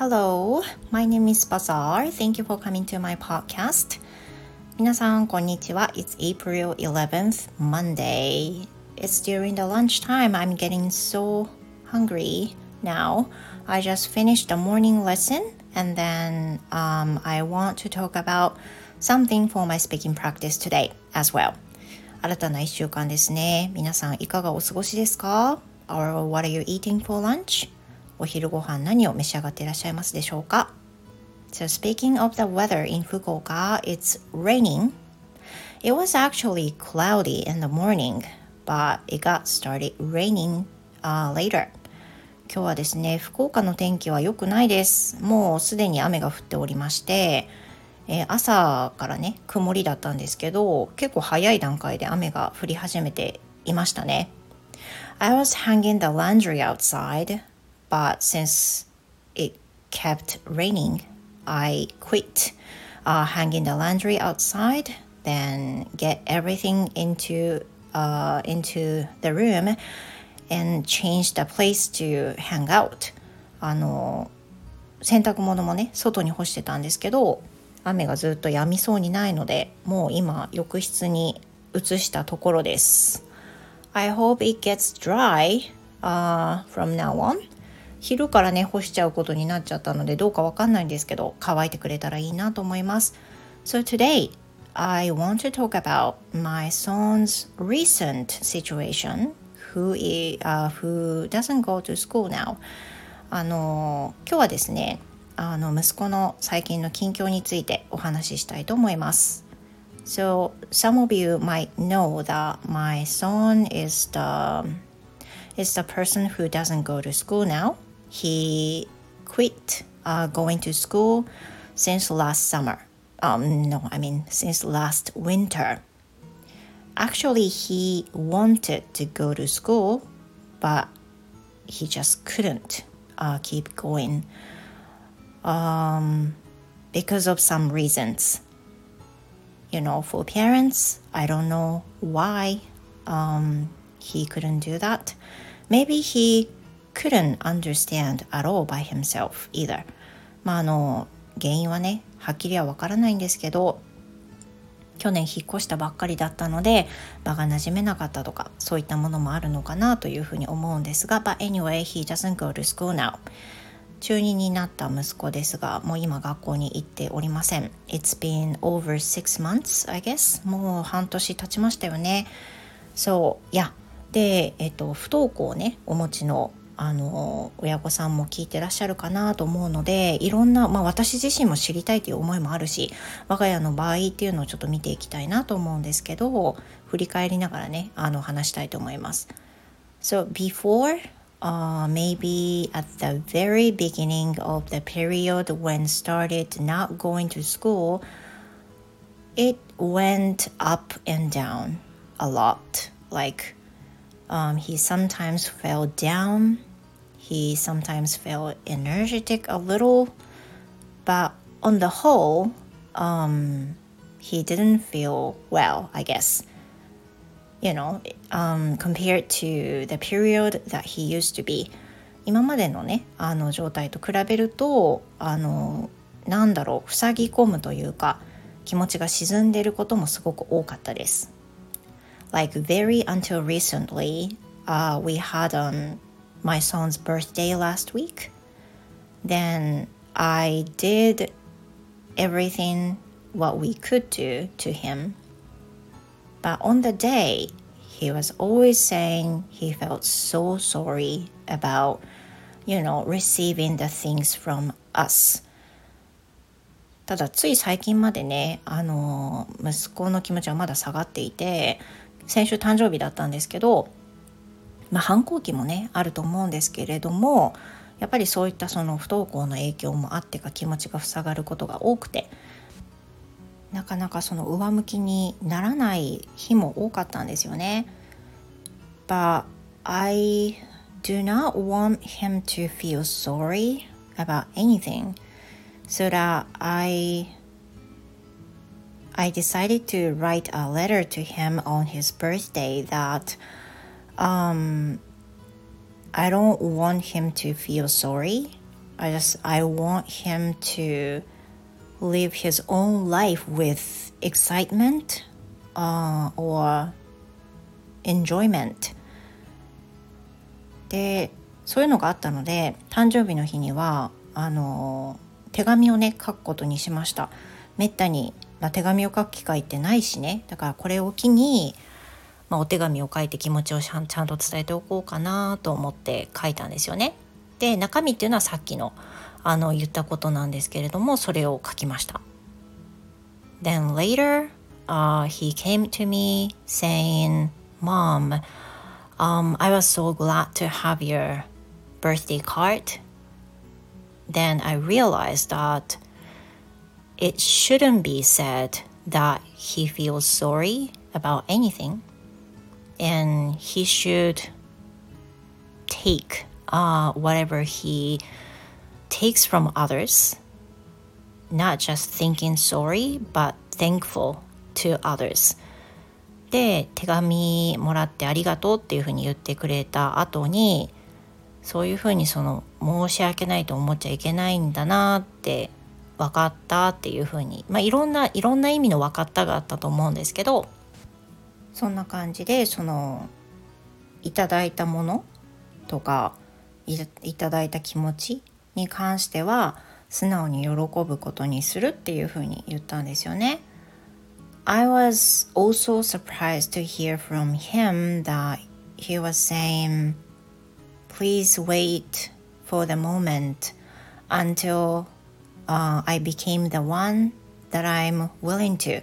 Hello, my name is Bazaar. Thank you for coming to my podcast. 皆さん、こんにちは。It's April 11th, Monday. It's during the lunchtime. I'm getting so hungry now. I just finished the morning lesson and then um, I want to talk about something for my speaking practice today as well. 新たな1週間ですね。皆さんいかがお過ごしですか ?Or what are you eating for lunch? お昼ご飯何を召し上がっていらっしゃいますでしょうか So speaking of the weather in Fukuoka, it's raining. It was actually cloudy in the morning, but it got started raining、uh, later. 今日はですね、福岡の天気は良くないです。もうすでに雨が降っておりまして、えー、朝からね、曇りだったんですけど、結構早い段階で雨が降り始めていましたね。I was hanging the laundry outside, but since it kept raining, I quit uh, hanging the laundry outside, then get everything into uh, into the room and change the place to hang out あの洗濯物もね外に干してたんですけど雨がずっと止みそうにないのでもう今浴室に移したところです I hope it gets dry、uh, from now on 昼からね干しちゃうことになっちゃったのでどうかわかんないんですけど乾いてくれたらいいなと思います So today I want to talk about my son's recent situation who, is, uh, who doesn't go to school now あの今日はですねあの息子の最近の近況についてお話ししたいと思います So some of you might know that my son is the is the person who doesn't go to school now. He quit uh, going to school since last summer. Um, no, I mean since last winter. Actually, he wanted to go to school, but he just couldn't uh, keep going um, because of some reasons. You know, for parents, I don't know why um, he couldn't do that. Maybe he couldn't understand at all by himself either. まああの原因はねはっきりはわからないんですけど去年引っ越したばっかりだったので場が馴染めなかったとかそういったものもあるのかなというふうに思うんですが But anyway, he doesn't go to school now. 中2になった息子ですがもう今学校に行っておりません。It's been over six months, I guess. もう半年経ちましたよね。そういやで、えっと、不登校をねお持ちのあの親御さんも聞いてらっしゃるかなと思うのでいろんな、まあ、私自身も知りたいという思いもあるし我が家の場合っていうのをちょっと見ていきたいなと思うんですけど振り返りながらねあの話したいと思います。So before uh, maybe at the very beginning of the period when started not going to school it went up and down a lot like um, he sometimes fell down He sometimes felt energetic a little, but on the whole, um, he didn't feel well, I guess. You know, um, compared to the period that he used to be. 今までのね、あの状態と比べると、あの、なんだろう、塞ぎ込むというか、気持ちが沈んでいることもすごく多かったです。Like very until recently, uh, we had um, my son's birthday last week. Then I did everything what we could do to him. But on the day, he was always saying he felt so sorry about, you know, receiving the things from us. ただつい最近までねあの息子の気持ちはまだ下がっていて先週誕生日だったんですけど まあ、反抗期もねあると思うんですけれどもやっぱりそういったその不登校の影響もあってか気持ちが塞がることが多くてなかなかその上向きにならない日も多かったんですよね。But I do not want him to feel sorry about anything so that I I decided to write a letter to him on his birthday that um, I don't want him to feel sorry I just I want him to live his own life with excitement uh, or enjoyment でそういうのがあったので誕生日の日にはあの手紙をね書くことにしましためったに、まあ、手紙を書く機会ってないしねだからこれを機に、まあ、お手紙を書いて気持ちをちゃんと伝えておこうかなと思って書いたんですよねで中身っていうのはさっきのあの言ったことなんですけれどもそれを書きました Then later、uh, he came to me saying Mom Um, I was so glad to have your birthday card. Then I realized that it shouldn't be said that he feels sorry about anything and he should take uh, whatever he takes from others, not just thinking sorry, but thankful to others. で手紙もらってありがとうっていうふうに言ってくれた後にそういうふうにその申し訳ないと思っちゃいけないんだなって分かったっていうふうにまあいろんないろんな意味の分かったがあったと思うんですけどそんな感じでそのいただいたものとかいただいた気持ちに関しては素直に喜ぶことにするっていうふうに言ったんですよね。I was also surprised to hear from him that he was saying, Please wait for the moment until uh, I became the one that I'm willing to.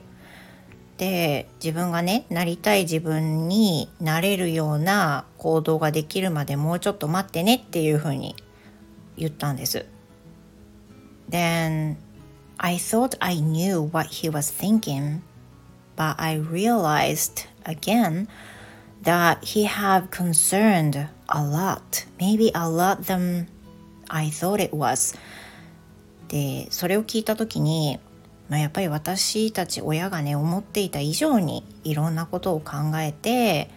で自分がねなりたい自分になれるような行動ができるまでもうちょっと待ってねっていうふうに言ったんです。Then I thought I knew what he was thinking but I realized again that he had concerned a lot, maybe a lot than I thought it was. で、それを聞いた時に、まあ、やっぱり私たち親がね思っていた以上にいろんなことを考えて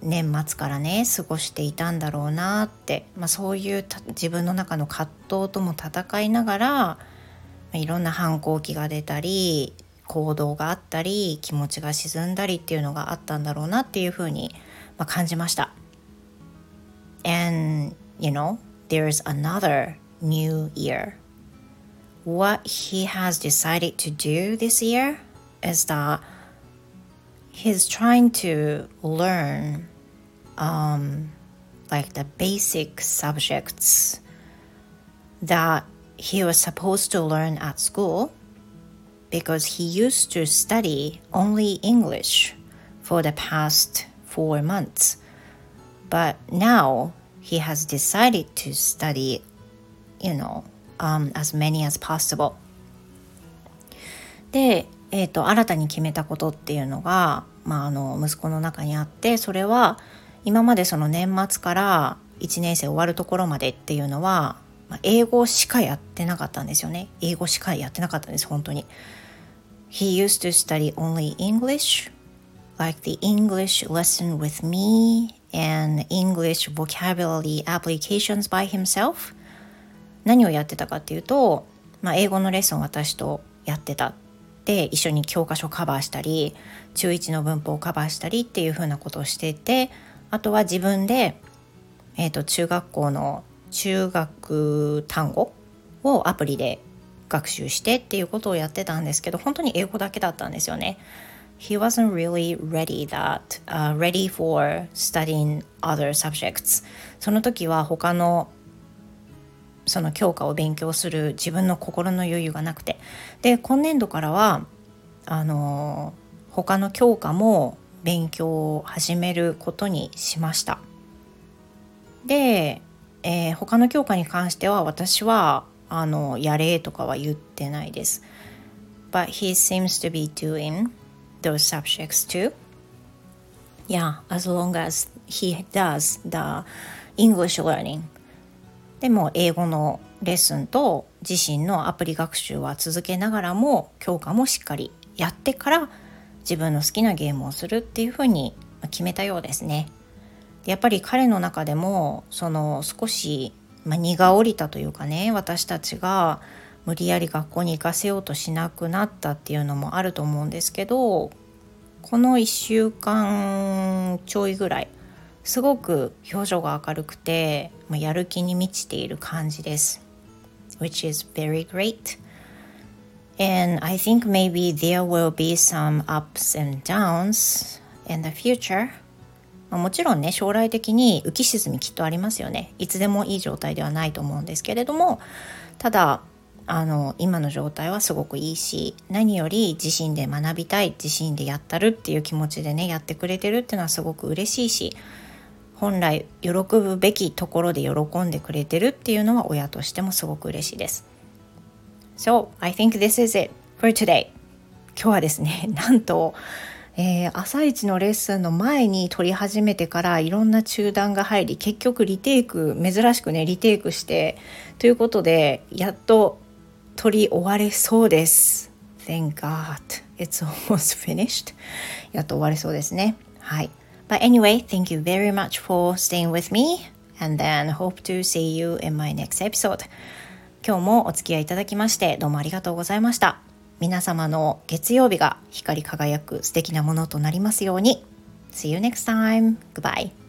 年末からね過ごしていたんだろうなって、まあ、そういう自分の中の葛藤とも戦いながら、まあ、いろんな反抗期が出たり行動があったり気持ちが沈んだりっていうのがあったんだろうなっていうふうに、まあ、感じました。And you know, there's another new year. What he has decided to do this year is that he's trying to learn um, like the basic subjects that he was supposed to learn at school because he used to study only English for the past four months. But now he has decided to study, you know, um, as many as possible. で、えーと、新たに決めたことっていうのが、まあ、あの息子の中にあってそれは今までその年末から1年生終わるところまでっていうのは、まあ、英語しかやってなかったんですよね英語しかやってなかったんです本当に。He used to study only English, like the English lesson with me and English vocabulary applications by himself. 何をやってたかっていうと、まあ、英語のレッスン私とやってた。で、一緒に教科書カバーしたり、中1の文法をカバーしたりっていうふうなことをしてて、あとは自分で、えっ、ー、と、中学校の中学単語をアプリで学習してっていうことをやってたんですけど本当に英語だけだったんですよね。He wasn't really ready that、uh, ready for studying other subjects その時は他のその教科を勉強する自分の心の余裕がなくてで今年度からはあの他の教科も勉強を始めることにしましたで、えー、他の教科に関しては私はあのやれとかは言ってないです。But he seems to be doing those subjects too. Yeah, as long as he does the English learning. でも英語のレッスンと自身のアプリ学習は続けながらも教科もしっかりやってから自分の好きなゲームをするっていうふうに決めたようですね。やっぱり彼の中でもその少しまあ、荷が下りたというかね私たちが無理やり学校に行かせようとしなくなったっていうのもあると思うんですけどこの1週間ちょいぐらいすごく表情が明るくてやる気に満ちている感じです。Which is very great. And I think maybe there will be some ups and downs in the future. もちろんね将来的に浮き沈みきっとありますよねいつでもいい状態ではないと思うんですけれどもただあの今の状態はすごくいいし何より自身で学びたい自身でやったるっていう気持ちでねやってくれてるっていうのはすごく嬉しいし本来喜ぶべきところで喜んでくれてるっていうのは親としてもすごく嬉しいです。So, I think this is it for today. 今日はですね、なんと、えー、朝一のレッスンの前に撮り始めてからいろんな中断が入り結局リテイク珍しくねリテイクしてということでやっと撮り終われそうです Thank God it's almost finished やっと終われそうですねはい But anyway thank you very much for staying with me and then hope to see you in my next episode 今日もお付き合いいただきましてどうもありがとうございました皆様の月曜日が光り輝く素敵なものとなりますように See you next time. Goodbye.